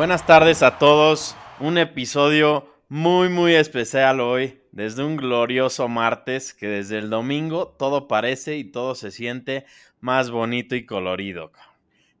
Buenas tardes a todos. Un episodio muy muy especial hoy, desde un glorioso martes que desde el domingo todo parece y todo se siente más bonito y colorido.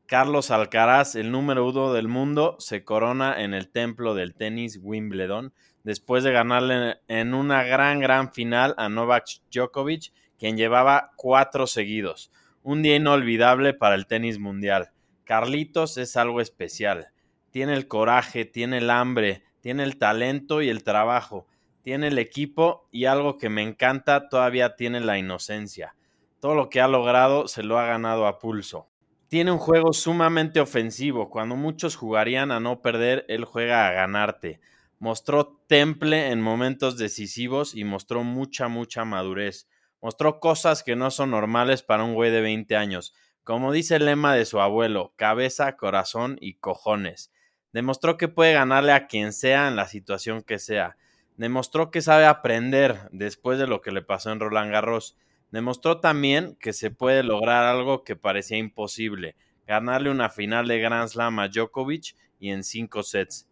Carlos Alcaraz, el número uno del mundo, se corona en el templo del tenis Wimbledon después de ganarle en una gran, gran final a Novak Djokovic, quien llevaba cuatro seguidos. Un día inolvidable para el tenis mundial. Carlitos es algo especial. Tiene el coraje, tiene el hambre, tiene el talento y el trabajo, tiene el equipo y algo que me encanta, todavía tiene la inocencia. Todo lo que ha logrado se lo ha ganado a pulso. Tiene un juego sumamente ofensivo. Cuando muchos jugarían a no perder, él juega a ganarte. Mostró temple en momentos decisivos y mostró mucha, mucha madurez. Mostró cosas que no son normales para un güey de 20 años. Como dice el lema de su abuelo, cabeza, corazón y cojones. Demostró que puede ganarle a quien sea en la situación que sea. Demostró que sabe aprender después de lo que le pasó en Roland Garros. Demostró también que se puede lograr algo que parecía imposible, ganarle una final de Grand Slam a Djokovic y en cinco sets.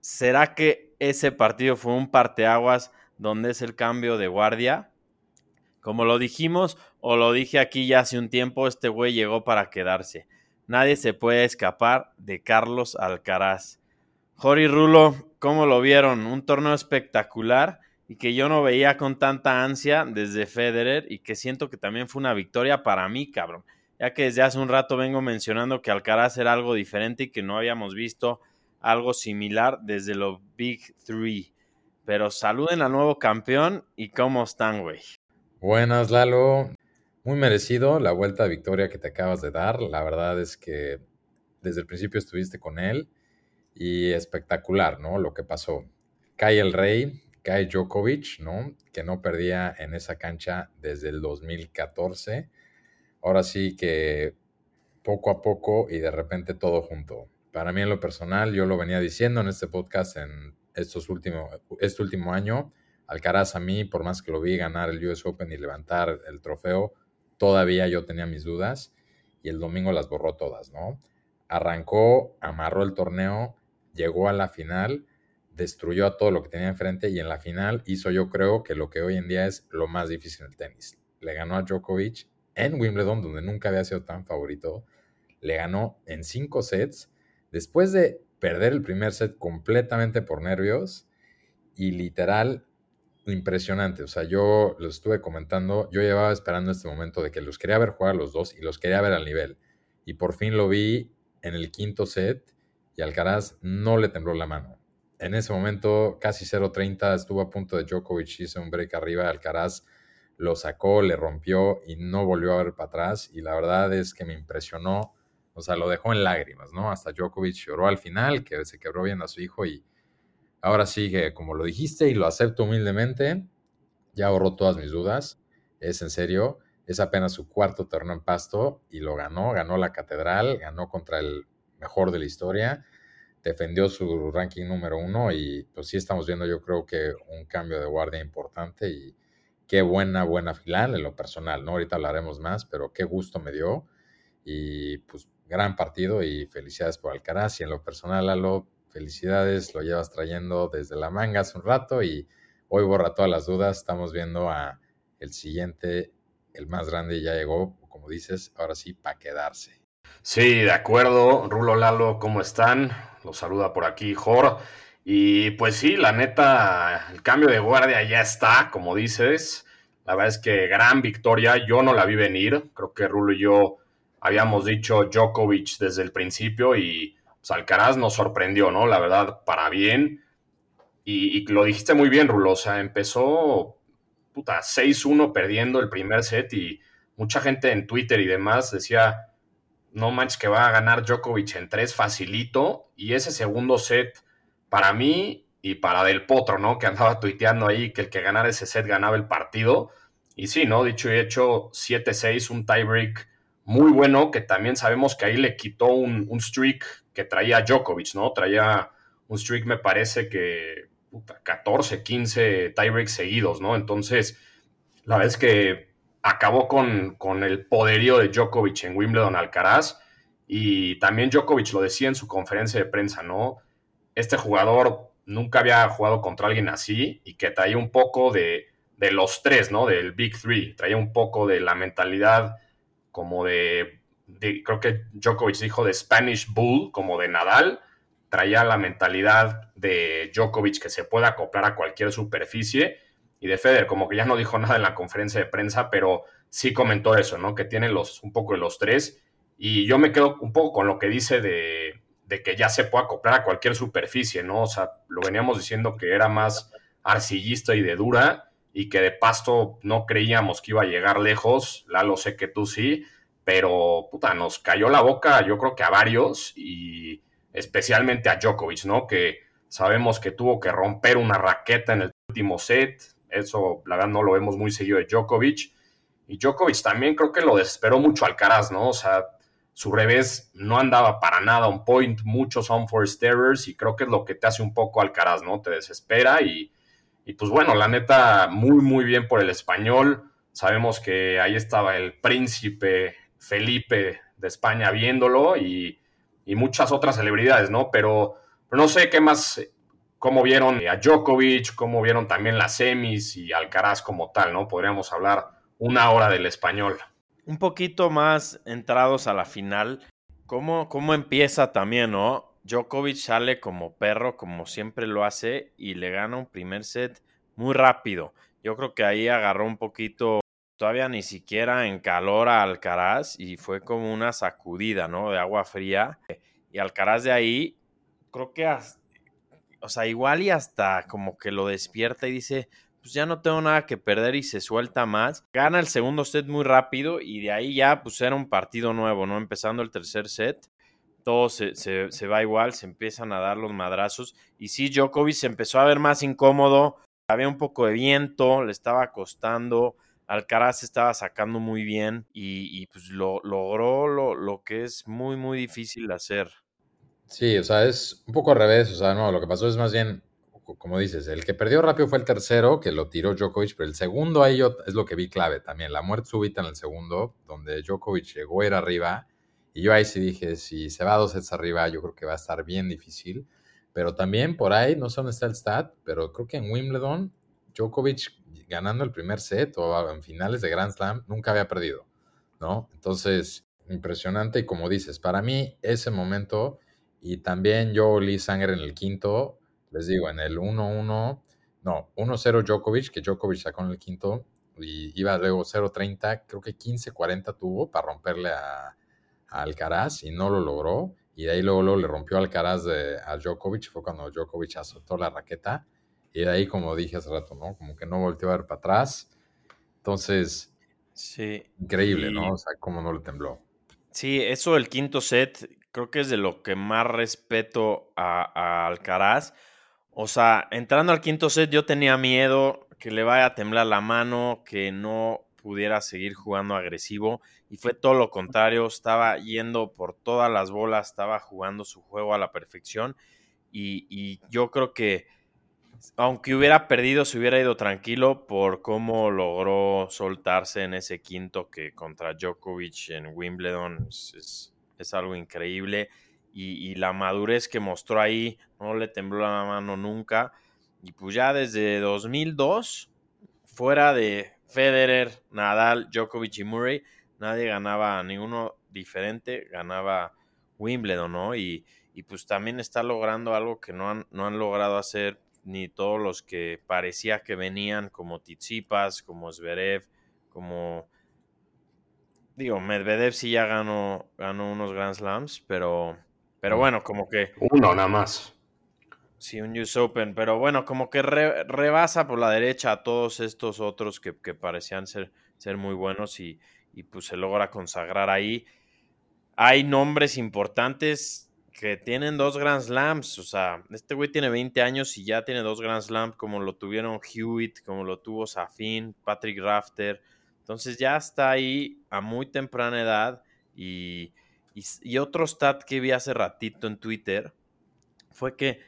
¿Será que ese partido fue un parteaguas donde es el cambio de guardia? Como lo dijimos o lo dije aquí ya hace un tiempo, este güey llegó para quedarse. Nadie se puede escapar de Carlos Alcaraz. Jori Rulo, ¿cómo lo vieron? Un torneo espectacular y que yo no veía con tanta ansia desde Federer y que siento que también fue una victoria para mí, cabrón. Ya que desde hace un rato vengo mencionando que Alcaraz era algo diferente y que no habíamos visto algo similar desde los Big Three. Pero saluden al nuevo campeón y cómo están, güey. Buenas, Lalo. Muy merecido la vuelta de victoria que te acabas de dar. La verdad es que desde el principio estuviste con él y espectacular, ¿no? Lo que pasó. Cae el rey, cae Djokovic, ¿no? Que no perdía en esa cancha desde el 2014. Ahora sí que poco a poco y de repente todo junto. Para mí en lo personal, yo lo venía diciendo en este podcast en estos últimos, este último año, Alcaraz a mí, por más que lo vi ganar el US Open y levantar el trofeo, todavía yo tenía mis dudas y el domingo las borró todas, ¿no? Arrancó, amarró el torneo, llegó a la final destruyó a todo lo que tenía enfrente y en la final hizo yo creo que lo que hoy en día es lo más difícil en el tenis. Le ganó a Djokovic en Wimbledon, donde nunca había sido tan favorito. Le ganó en cinco sets, después de perder el primer set completamente por nervios y literal impresionante. O sea, yo lo estuve comentando, yo llevaba esperando este momento de que los quería ver jugar los dos y los quería ver al nivel. Y por fin lo vi en el quinto set y Alcaraz no le tembló la mano en ese momento casi 0.30 estuvo a punto de Djokovic, hizo un break arriba, Alcaraz lo sacó, le rompió y no volvió a ver para atrás y la verdad es que me impresionó, o sea, lo dejó en lágrimas, ¿no? Hasta Djokovic lloró al final, que se quebró viendo a su hijo y ahora sí que como lo dijiste y lo acepto humildemente, ya ahorró todas mis dudas, es en serio, es apenas su cuarto torneo en pasto y lo ganó, ganó la catedral, ganó contra el mejor de la historia defendió su ranking número uno y pues sí estamos viendo yo creo que un cambio de guardia importante y qué buena, buena final en lo personal, ¿no? Ahorita hablaremos más, pero qué gusto me dio y pues gran partido y felicidades por Alcaraz y en lo personal, Lalo, felicidades, lo llevas trayendo desde la manga hace un rato y hoy borra todas las dudas, estamos viendo a el siguiente, el más grande ya llegó, como dices, ahora sí, para quedarse. Sí, de acuerdo. Rulo Lalo, ¿cómo están? Los saluda por aquí Jor. Y pues sí, la neta, el cambio de guardia ya está, como dices. La verdad es que gran victoria. Yo no la vi venir. Creo que Rulo y yo habíamos dicho Djokovic desde el principio y pues, Alcaraz nos sorprendió, ¿no? La verdad, para bien. Y, lo dijiste muy bien, Rulo. O sea, empezó, puta, 6-1 perdiendo el primer set y mucha gente en Twitter y demás decía no manches que va a ganar Djokovic en tres facilito. Y ese segundo set, para mí y para Del Potro, ¿no? Que andaba tuiteando ahí que el que ganara ese set ganaba el partido. Y sí, ¿no? Dicho y hecho, 7-6, un tiebreak muy bueno, que también sabemos que ahí le quitó un, streak que traía Djokovic, ¿no? Traía un streak, me parece que 14, 15 tiebreaks seguidos, ¿no? Entonces, la verdad es que acabó con, con, el poderío de Djokovic en Wimbledon Alcaraz Y también Djokovic lo decía en su conferencia de prensa, ¿no? Este jugador nunca había jugado contra alguien así y que traía un poco de, de los tres, ¿no? Del Big Three, traía un poco de la mentalidad como de, creo que Djokovic dijo de Spanish Bull, como de Nadal, traía la mentalidad de Djokovic que se puede acoplar a cualquier superficie y de Federer, como que ya no dijo nada en la conferencia de prensa, pero sí comentó eso, ¿no? Que tiene los, un poco de los tres. Y yo me quedo un poco con lo que dice de, de que ya se puede acoplar a cualquier superficie, ¿no? O sea, lo veníamos diciendo que era más arcillista y de dura y que de pasto no creíamos que iba a llegar lejos. lo sé que tú sí, pero puta, nos cayó la boca, yo creo que a varios y especialmente a Djokovic, ¿no? Que sabemos que tuvo que romper una raqueta en el último set, eso, la verdad, no lo vemos muy seguido de Djokovic. Y Djokovic también creo que lo desesperó mucho Alcaraz, ¿no? O sea, su revés no andaba para nada on point, muchos on forced errors, y creo que es lo que te hace un poco Alcaraz, ¿no? Te desespera y, y pues bueno, la neta, muy, muy bien por el español. Sabemos que ahí estaba el príncipe Felipe de España viéndolo y, y muchas otras celebridades, ¿no? Pero, no sé qué más cómo vieron a Djokovic, cómo vieron también las semis y Alcaraz como tal, ¿no? Podríamos hablar una hora del español. Un poquito más entrados a la final, ¿cómo, cómo empieza también, no? Djokovic sale como perro, como siempre lo hace, y le gana un primer set muy rápido. Yo creo que ahí agarró un poquito, todavía ni siquiera en calor a Alcaraz, y fue como una sacudida, ¿no? De agua fría. Y Alcaraz de ahí, creo que o sea, igual y hasta como que lo despierta y dice, pues ya no tengo nada que perder y se suelta más. Gana el segundo set muy rápido y de ahí ya pues era un partido nuevo, ¿no? Empezando el tercer set, todo se, se, va igual, se empiezan a dar los madrazos. Y sí, Djokovic se empezó a ver más incómodo, había un poco de viento, le estaba costando. Alcaraz estaba sacando muy bien y, pues lo, logró lo, lo que es muy, muy difícil de hacer. Sí, o sea, es un poco al revés. O sea, no, lo que pasó es más bien, como dices, el que perdió rápido fue el tercero, que lo tiró Djokovic, pero el segundo ahí yo, es lo que vi clave también. La muerte súbita en el segundo, donde Djokovic llegó a ir arriba. Y yo ahí sí dije, si se va dos sets arriba, yo creo que va a estar bien difícil. Pero también por ahí, no sé dónde está el stat, pero creo que en Wimbledon, Djokovic ganando el primer set o en finales de Grand Slam, nunca había perdido, ¿no? Entonces, impresionante. Y como dices, para mí ese momento y también yo olí sangre en el quinto, les digo, en el 1-1, no, 1-0 Djokovic, que Djokovic sacó en el quinto, y iba luego 0-30, creo que 15-40 tuvo para romperle a, Alcaraz y no lo logró. Y de ahí luego, luego le rompió Alcaraz de, a Djokovic, fue cuando Djokovic azotó la raqueta. Y de ahí, como dije hace rato, ¿no? Como que no volteó a ver para atrás. Entonces, sí. increíble, ¿no? O sea, cómo no le tembló. Sí, eso del quinto set, creo que es de lo que más respeto a, Alcaraz. O sea, entrando al quinto set yo tenía miedo que le vaya a temblar la mano, que no pudiera seguir jugando agresivo y fue todo lo contrario, estaba yendo por todas las bolas, estaba jugando su juego a la perfección y, y yo creo que aunque hubiera perdido, se hubiera ido tranquilo por cómo logró soltarse en ese quinto que contra Djokovic en Wimbledon es, es algo increíble. Y, la madurez que mostró ahí, no le tembló la mano nunca. Y pues ya desde 2002, fuera de Federer, Nadal, Djokovic y Murray, nadie ganaba, ninguno diferente ganaba Wimbledon, ¿no? Y, y pues también está logrando algo que no han, no han logrado hacer ni todos los que parecía que venían, como Tizipas, como Zverev, como Digo, Medvedev sí ya ganó, ganó unos Grand Slams, pero, pero bueno, como que... Uno nada más. Sí, un US Open, pero bueno, como que rebasa por la derecha a todos estos otros que, parecían ser, ser muy buenos y, y, pues se logra consagrar ahí. Hay nombres importantes que tienen dos Grand Slams, o sea, este güey tiene 20 años y ya tiene dos Grand Slams como lo tuvieron Hewitt, como lo tuvo Safin, Patrick Rafter, entonces ya está ahí a muy temprana edad y, y, otro stat que vi hace ratito en Twitter fue que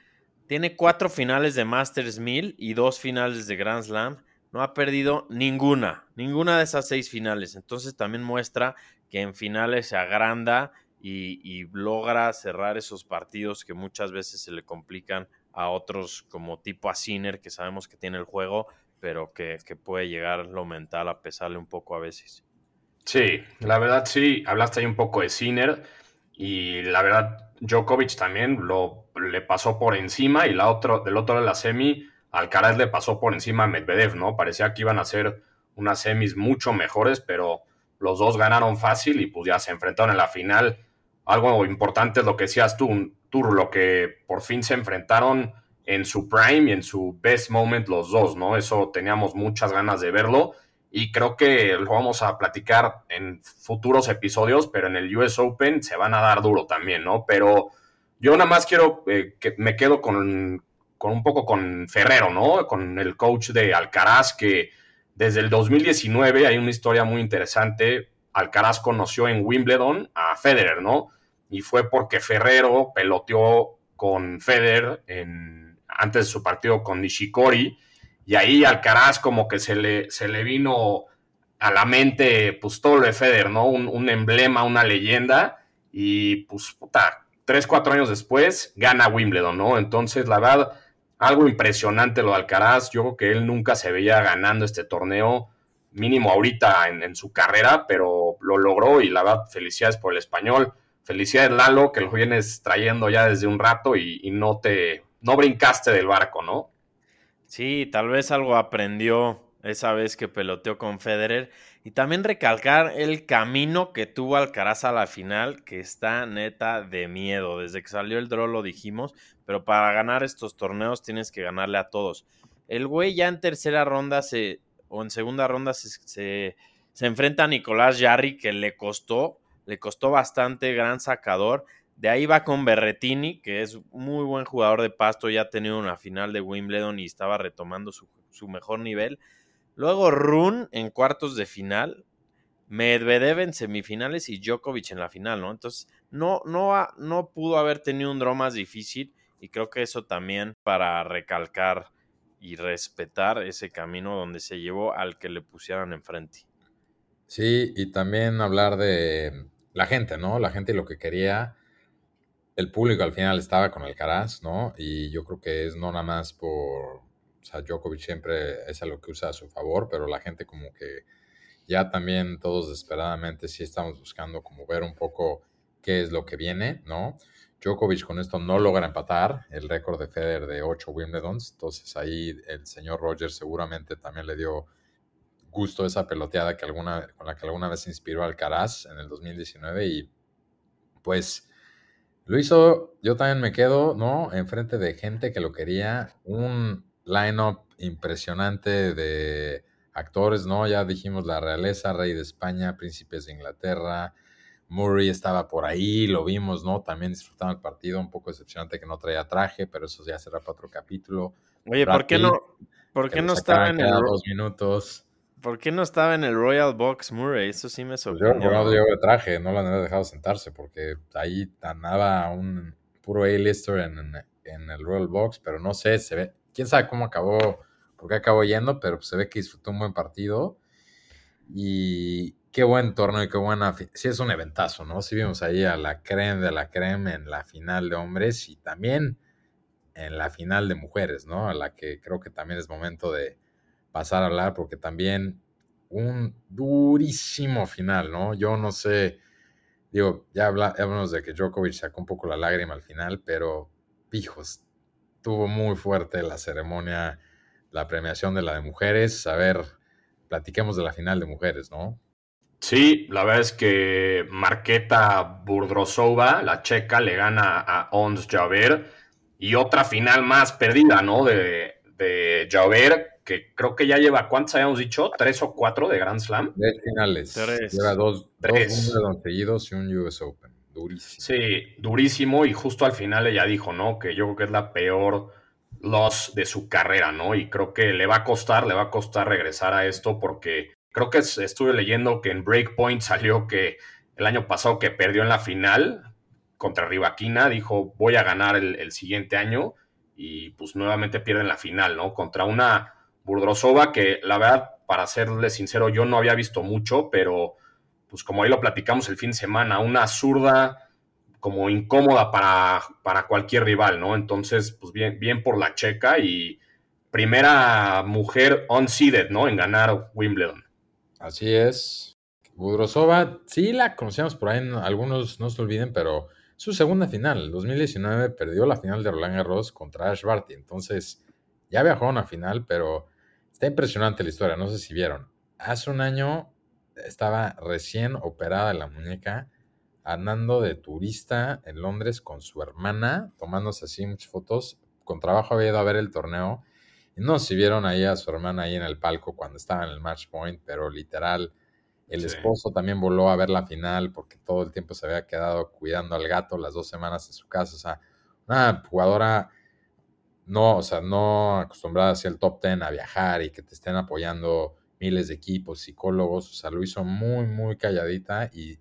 tiene cuatro finales de Masters 1000 y dos finales de Grand Slam. No ha perdido ninguna, ninguna de esas seis finales. Entonces también muestra que en finales se agranda y, logra cerrar esos partidos que muchas veces se le complican a otros como tipo a Sinner, que sabemos que tiene el juego, pero que, puede llegar lo mental a pesarle un poco a veces. Sí, la verdad sí, hablaste ahí un poco de Sinner y la verdad Djokovic también lo, le pasó por encima y la otro, del otro de la semi Alcaraz le pasó por encima a Medvedev, ¿no? Parecía que iban a ser unas semis mucho mejores, pero los dos ganaron fácil y pues ya se enfrentaron en la final. Algo importante es lo que decías tú, Tour, lo que por fin se enfrentaron en su prime y en su best moment los dos, ¿no? Eso teníamos muchas ganas de verlo y creo que lo vamos a platicar en futuros episodios, pero en el US Open se van a dar duro también, ¿no? Pero yo nada más quiero eh, que me quedo con, con un poco con Ferrero, ¿no? Con el coach de Alcaraz, que desde el 2019 hay una historia muy interesante. Alcaraz conoció en Wimbledon a Federer, ¿no? Y fue porque Ferrero peloteó con Federer en, antes de su partido con Nishikori y ahí Alcaraz como que se le, se le vino a la mente pues todo lo de Federer, ¿no? Un, emblema, una leyenda y pues puta, tres, cuatro años después gana Wimbledon, ¿no? Entonces la verdad, algo impresionante lo de Alcaraz, yo creo que él nunca se veía ganando este torneo, mínimo ahorita en, su carrera, pero lo logró y la verdad, felicidades por el español. Felicidades Lalo, que lo vienes trayendo ya desde un rato y, no te, no brincaste del barco, ¿no? Sí, tal vez algo aprendió esa vez que peloteó con Federer. Y también recalcar el camino que tuvo Alcaraz a la final, que está neta de miedo. Desde que salió el draw lo dijimos, pero para ganar estos torneos tienes que ganarle a todos. El güey ya en tercera ronda se, o en segunda ronda se, se enfrenta a Nicolás Jarry, que le costó, le costó bastante, gran sacador. De ahí va con Berretini, que es muy buen jugador de pasto, ya ha tenido una final de Wimbledon y estaba retomando su, mejor nivel. Luego Run en cuartos de final, Medvedev en semifinales y Djokovic en la final, ¿no? Entonces, no, no, no pudo haber tenido un draw más difícil y creo que eso también para recalcar y respetar ese camino donde se llevó al que le pusieran enfrente. Sí, y también hablar de la gente, ¿no? La gente lo que quería el público al final estaba con Alcaraz, ¿no? Y yo creo que es no nada más por, o sea, Djokovic siempre es a lo que usa a su favor, pero la gente como que ya también todos desesperadamente sí estamos buscando como ver un poco qué es lo que viene, ¿no? Djokovic con esto no logra empatar el récord de Federer de 8 Wimbledons, entonces ahí el señor Roger seguramente también le dio gusto esa peloteada que alguna, con la que alguna vez inspiró Alcaraz en el 2019 y pues lo hizo, yo también me quedo, ¿no? Enfrente de gente que lo quería. Un line-up impresionante de actores, ¿no? Ya dijimos la realeza, rey de España, príncipes de Inglaterra. Murray estaba por ahí, lo vimos, ¿no? También disfrutaba el partido, un poco decepcionante que no traía traje, pero eso ya será para otro capítulo. Oye, ¿por qué no, por qué no estaba en el... dos minutos. ¿Por qué no estaba en el Royal Box Murray? Eso sí me sorprendió. Yo no de traje, no lo han dejado sentarse porque ahí andaba un puro A-lister en, en, el Royal Box, pero no sé, se ve, quién sabe cómo acabó, por qué acabó yendo, pero se ve que disfrutó un buen partido y qué buen torneo y qué buena, sí es un eventazo, ¿no? Sí vimos ahí a la creme de la creme en la final de hombres y también en la final de mujeres, ¿no? A la que creo que también es momento de pasar a hablar porque también un durísimo final, ¿no? Yo no sé, digo, ya hablamos de que Djokovic sacó un poco la lágrima al final, pero, hijos, tuvo muy fuerte la ceremonia, la premiación de la de mujeres. A ver, platiquemos de la final de mujeres, ¿no? Sí, la verdad es que Marqueta Burdrosova, la checa, le gana a Ons Javer y otra final más perdida, ¿no? De, de Javer, que creo que ya lleva, ¿cuántos habíamos dicho? ¿Tres o cuatro de Grand Slam? Tres finales. Lleva dos, Tres. dos seguidos y un US Open. Durísimo. Sí, durísimo. Y justo al final ella dijo, ¿no? Que yo creo que es la peor loss de su carrera, ¿no? Y creo que le va a costar, le va a costar regresar a esto porque creo que estuve leyendo que en Breakpoint salió que el año pasado que perdió en la final contra Rivaquina, dijo, voy a ganar el, el siguiente año y pues nuevamente pierden la final, ¿no? Contra una Burdrosova, que la verdad, para serle sincero, yo no había visto mucho, pero pues como ahí lo platicamos el fin de semana, una zurda como incómoda para, para cualquier rival, ¿no? Entonces, pues bien, bien por la checa y primera mujer unseeded, ¿no? En ganar Wimbledon. Así es. Budrosova, sí la conocíamos por ahí, algunos no se olviden, pero su segunda final, 2019, perdió la final de Roland Garros contra Ash Barty. Entonces, ya había jugado una final, pero está impresionante la historia. No sé si vieron. Hace un año estaba recién operada la muñeca andando de turista en Londres con su hermana, tomándose así muchas fotos. Con trabajo había ido a ver el torneo. Y no si vieron ahí a su hermana ahí en el palco cuando estaba en el match point, pero literal, el esposo también voló a ver la final porque todo el tiempo se había quedado cuidando al gato las dos semanas en su casa. O sea, una jugadora no, o sea, no acostumbrada hacia el top ten a viajar y que te estén apoyando miles de equipos, psicólogos. O sea, lo hizo muy, muy calladita y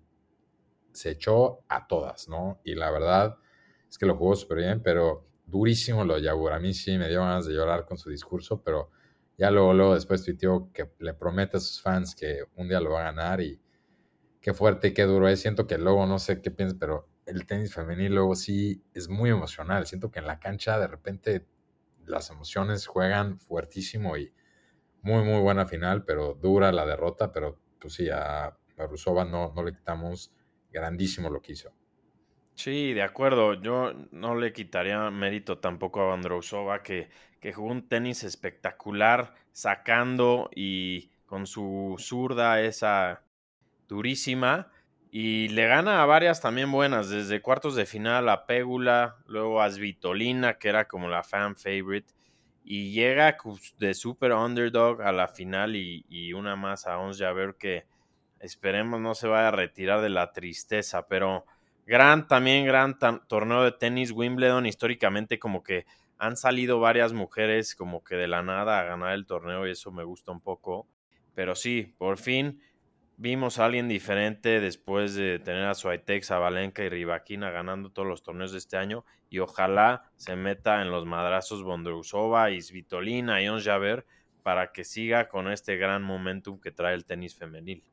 se echó a todas, ¿no? Y la verdad es que lo jugó súper bien, pero durísimo lo de Yagur. A mí sí me dio ganas de llorar con su discurso, pero ya luego, luego después tuiteó que le promete a sus fans que un día lo va a ganar y qué fuerte y qué duro es. Siento que luego, no sé qué piensas, pero el tenis femenil luego sí es muy emocional. Siento que en la cancha de repente las emociones juegan fuertísimo y muy, muy buena final, pero dura la derrota, pero pues sí, a, Rusova no, no le quitamos grandísimo lo que hizo. Sí, de acuerdo. Yo no le quitaría mérito tampoco a Vandrousova, que, que jugó un tenis espectacular, sacando y con su zurda esa durísima. Y le gana a varias también buenas, desde cuartos de final a Pégula, luego a Svitolina, que era como la fan favorite, y llega de super underdog a la final y, y una más a Ons ver que Esperemos no se vaya a retirar de la tristeza, pero gran, también gran torneo de tenis Wimbledon. Históricamente como que han salido varias mujeres como que de la nada a ganar el torneo y eso me gusta un poco. Pero sí, por fin vimos a alguien diferente después de tener a Suaitex, a Valenca y Rivaquina ganando todos los torneos de este año y ojalá se meta en los madrazos Bondrusova y Svitolina y Javer para que siga con este gran momentum que trae el tenis femenil.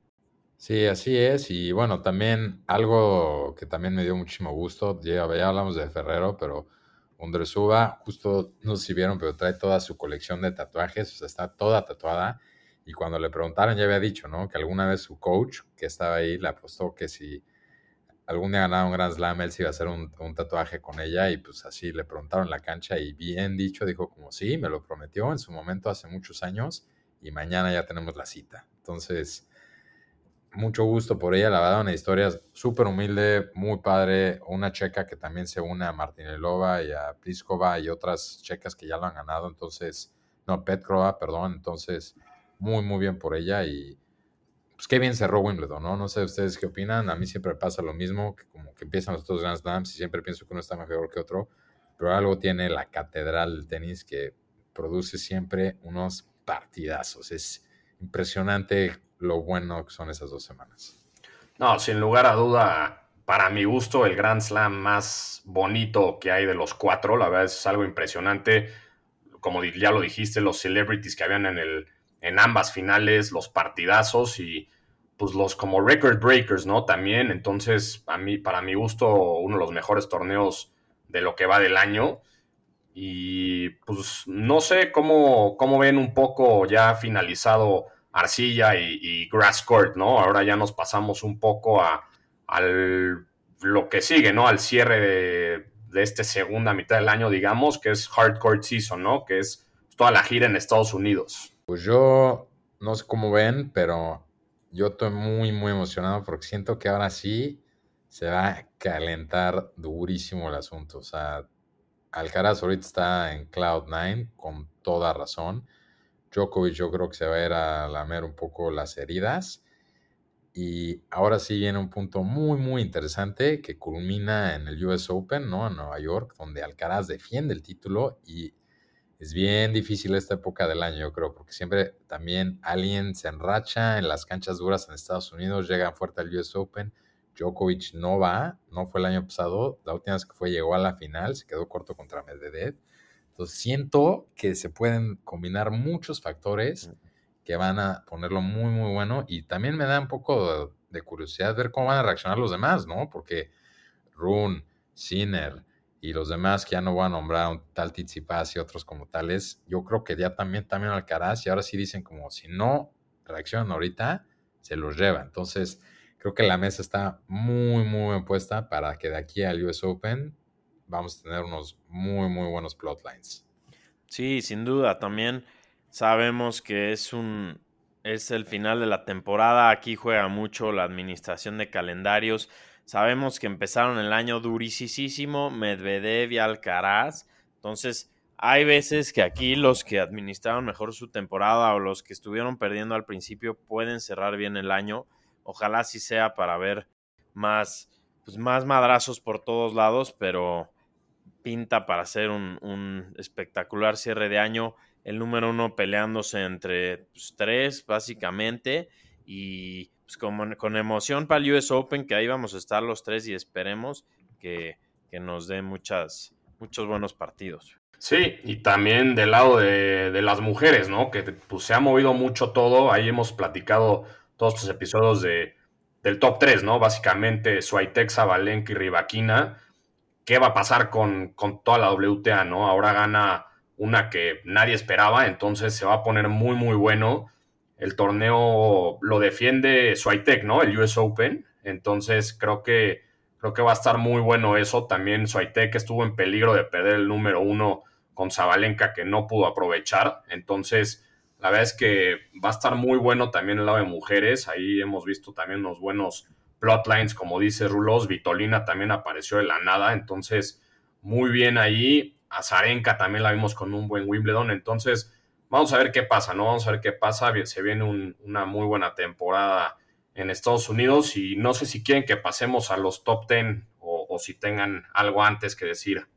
Sí, así es. Y bueno, también algo que también me dio muchísimo gusto, ya, hablamos de Ferrero, pero Undresuba, justo no sé si vieron, pero trae toda su colección de tatuajes, o sea, está toda tatuada. Y cuando le preguntaron, ya había dicho, ¿no? Que alguna vez su coach, que estaba ahí, le apostó que si algún día ganaba un Grand Slam, él se iba a hacer un, tatuaje con ella. Y pues así le preguntaron la cancha y bien dicho, dijo como sí, me lo prometió en su momento hace muchos años y mañana ya tenemos la cita. Entonces mucho gusto por ella, la verdad, una historia súper humilde, muy padre, una checa que también se une a Martinelova y a Pliskova y otras checas que ya lo han ganado, entonces, no, Petrova, perdón, entonces, muy, muy bien por ella y pues qué bien cerró Wimbledon, ¿no? No sé ustedes qué opinan, a mí siempre pasa lo mismo, que como que empiezan los dos Grand Slams y siempre pienso que uno está mejor que otro, pero algo tiene la catedral del tenis que produce siempre unos partidazos, es impresionante lo bueno que son esas dos semanas. No, sin lugar a duda, para mi gusto, el Grand Slam más bonito que hay de los cuatro, la verdad es algo impresionante. Como ya lo dijiste, los celebrities que habían en, el, en ambas finales, los partidazos y pues los como record breakers, ¿no? También, entonces, a mí, para mi gusto, uno de los mejores torneos de lo que va del año. Y pues no sé cómo, cómo ven un poco ya finalizado arcilla y, grass court, ¿no? Ahora ya nos pasamos un poco a lo que sigue, ¿no? Al cierre de, de esta segunda mitad del año, digamos, que es hardcore season, ¿no? Que es toda la gira en Estados Unidos. Pues yo no sé cómo ven, pero yo estoy muy, muy emocionado porque siento que ahora sí se va a calentar durísimo el asunto. O sea, Alcaraz ahorita está en Cloud 9 con toda razón. Djokovic yo creo que se va a ir a lamer un poco las heridas. Y ahora sí viene un punto muy, muy interesante que culmina en el US Open, ¿no? En Nueva York, donde Alcaraz defiende el título y es bien difícil esta época del año, yo creo, porque siempre también alguien se enracha en las canchas duras en Estados Unidos, llega fuerte al US Open. Djokovic no va, no fue el año pasado, la última vez que fue llegó a la final, se quedó corto contra Medvedev. Entonces siento que se pueden combinar muchos factores que van a ponerlo muy, muy bueno. Y también me da un poco de curiosidad ver cómo van a reaccionar los demás, ¿no? Porque Rune, Sinner y los demás que ya no voy a nombrar, un tal Tizipas y otros como tales, yo creo que ya también, también Alcaraz y ahora sí dicen como si no reaccionan ahorita, se los lleva. Entonces, creo que la mesa está muy, muy bien puesta para que de aquí al US Open vamos a tener unos muy, muy buenos plotlines. Sí, sin duda. También sabemos que es un es el final de la temporada. Aquí juega mucho la administración de calendarios. Sabemos que empezaron el año durísimo Medvedev y Alcaraz. Entonces, hay veces que aquí los que administraron mejor su temporada o los que estuvieron perdiendo al principio pueden cerrar bien el año. Ojalá sí sea para ver más, pues más madrazos por todos lados, pero pinta para ser un, espectacular cierre de año. El número uno peleándose entre pues, tres, básicamente. Y pues, con emoción para el US Open, que ahí vamos a estar los tres y esperemos que, nos dé muchas, muchos buenos partidos. Sí, y también del lado de, las mujeres, ¿no? Que pues, se ha movido mucho todo. Ahí hemos platicado todos estos episodios de, del top 3, ¿no? Básicamente, Suaitexa, Valenca y Rivaquina qué va a pasar con, toda la WTA, ¿no? Ahora gana una que nadie esperaba, entonces se va a poner muy, muy bueno. El torneo lo defiende Swiatek, ¿no? El US Open. Entonces creo que, creo que va a estar muy bueno eso. También Swiatek estuvo en peligro de perder el número uno con Zabalenka que no pudo aprovechar. Entonces, la verdad es que va a estar muy bueno también el lado de mujeres. Ahí hemos visto también unos buenos plotlines, como dice Rulos. Vitolina también apareció de la nada, entonces muy bien ahí. A Zarenka también la vimos con un buen Wimbledon, entonces vamos a ver qué pasa, ¿no? Vamos a ver qué pasa. Se viene una muy buena temporada en Estados Unidos y no sé si quieren que pasemos a los top 10 o, o si tengan algo antes que decir.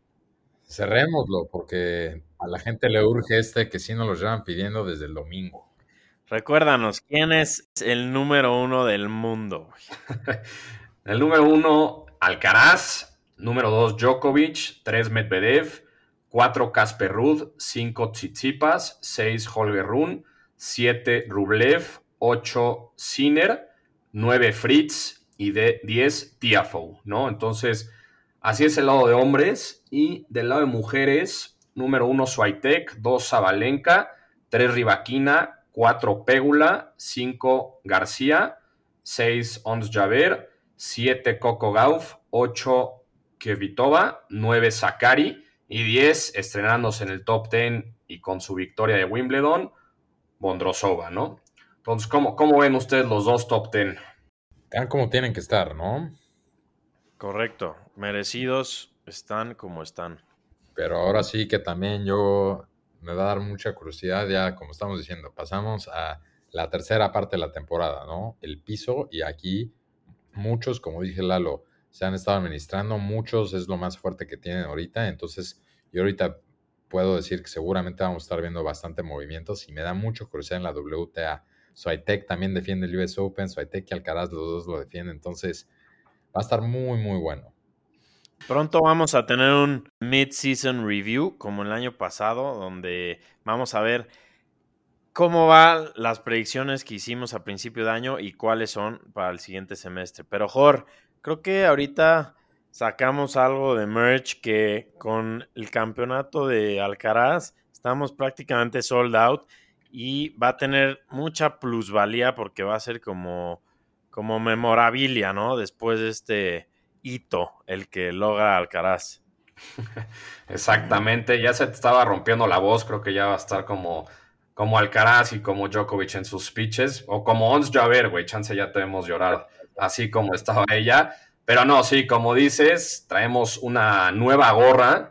Cerrémoslo porque a la gente le urge este que sí nos lo llevan pidiendo desde el domingo. Recuérdanos, ¿quién es el número uno del mundo? el número uno, Alcaraz. Número dos, Djokovic. Tres, Medvedev. Cuatro, Casper Ruud. Cinco, Tsitsipas. Seis, Holger Run. Siete, Rublev. Ocho, Sinner. Nueve, Fritz. Y de diez, Tiafoe, ¿no? Entonces, así es el lado de hombres. Y del lado de mujeres, número uno, Swiatek. Dos, Zabalenka. Tres, Rivaquina 4 Pégula, 5 García, 6 Ons Javer, 7 Coco Gauff, 8 Kevitova, 9 Sakari y 10 estrenándose en el top 10 y con su victoria de Wimbledon, Bondrosova, ¿no? Entonces, ¿cómo, ¿cómo, ven ustedes los dos top 10? Están como tienen que estar, ¿no? Correcto, merecidos están como están. Pero ahora sí que también yo me va a dar mucha curiosidad, ya como estamos diciendo, pasamos a la tercera parte de la temporada, ¿no? El piso y aquí muchos, como dije Lalo, se han estado administrando, muchos es lo más fuerte que tienen ahorita, entonces yo ahorita puedo decir que seguramente vamos a estar viendo bastante movimientos y me da mucha curiosidad en la WTA. Swiatek también defiende el US Open, Swiatek y Alcaraz los dos lo defienden, entonces va a estar muy, muy bueno. Pronto vamos a tener un mid-season review, como el año pasado, donde vamos a ver cómo van las predicciones que hicimos a principio de año y cuáles son para el siguiente semestre. Pero, Jor, creo que ahorita sacamos algo de merch que con el campeonato de Alcaraz estamos prácticamente sold out y va a tener mucha plusvalía porque va a ser como, como memorabilia, ¿no? Después de este hito el que logra Alcaraz. Exactamente, ya se te estaba rompiendo la voz, creo que ya va a estar como, como Alcaraz y como Djokovic en sus speeches, o como Ons Javer, güey, chance ya tenemos llorar, así como estaba ella. Pero no, sí, como dices, traemos una nueva gorra,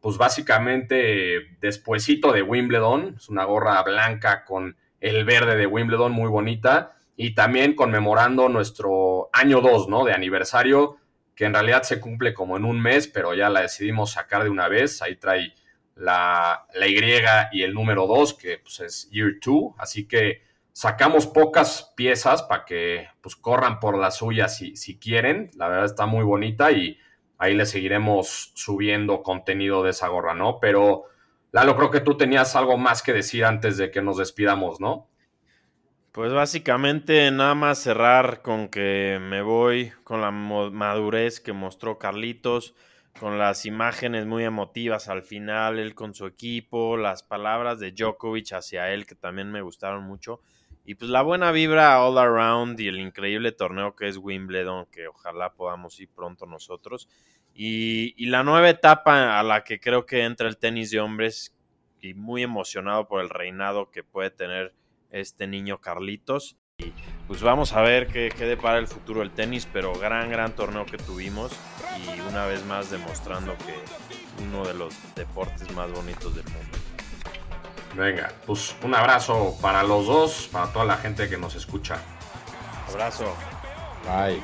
pues básicamente despuesito de Wimbledon, es una gorra blanca con el verde de Wimbledon, muy bonita, y también conmemorando nuestro año 2, ¿no? De aniversario que en realidad se cumple como en un mes, pero ya la decidimos sacar de una vez. Ahí trae la, Y y el número 2, que pues, es Year 2. Así que sacamos pocas piezas para que pues, corran por las suyas si, si quieren. La verdad está muy bonita y ahí le seguiremos subiendo contenido de esa gorra, ¿no? Pero Lalo, creo que tú tenías algo más que decir antes de que nos despidamos, ¿no? Pues básicamente nada más cerrar con que me voy con la madurez que mostró Carlitos, con las imágenes muy emotivas al final, él con su equipo, las palabras de Djokovic hacia él que también me gustaron mucho. Y pues la buena vibra all around y el increíble torneo que es Wimbledon, que ojalá podamos ir pronto nosotros. Y, y, la nueva etapa a la que creo que entra el tenis de hombres y muy emocionado por el reinado que puede tener este niño Carlitos. Y pues vamos a ver qué, qué depara el futuro del tenis, pero gran, gran torneo que tuvimos y una vez más demostrando que uno de los deportes más bonitos del mundo. Venga, pues un abrazo para los dos, para toda la gente que nos escucha. Abrazo. Bye.